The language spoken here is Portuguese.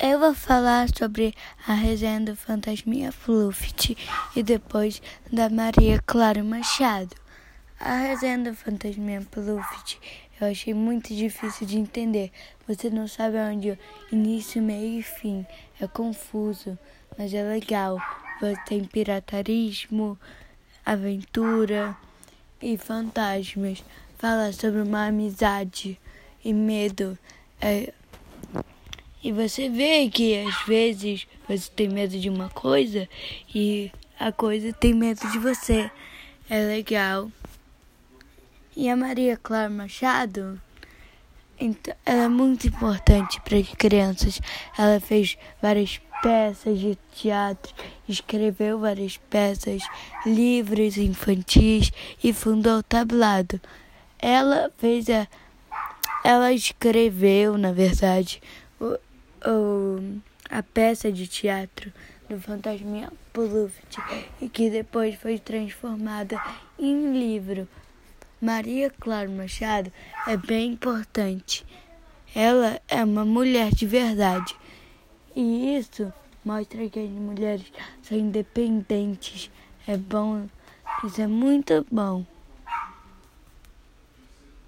Eu vou falar sobre a resenha do Fantasminha Fluffy e depois da Maria Clara Machado. A resenha do Fantasminha Fluffy eu achei muito difícil de entender. Você não sabe onde início, meio e fim. É confuso, mas é legal. Você tem piratarismo, aventura e fantasmas. Fala sobre uma amizade e medo. É e você vê que às vezes você tem medo de uma coisa e a coisa tem medo de você. É legal. E a Maria Clara Machado, então, ela é muito importante para as crianças. Ela fez várias peças de teatro, escreveu várias peças, livros infantis e fundou o tablado. Ela fez a. Ela escreveu, na verdade, o, o, a peça de teatro do Fantasminha Pluft e que depois foi transformada em livro. Maria Clara Machado é bem importante. Ela é uma mulher de verdade. E isso mostra que as mulheres são independentes. É bom, isso é muito bom.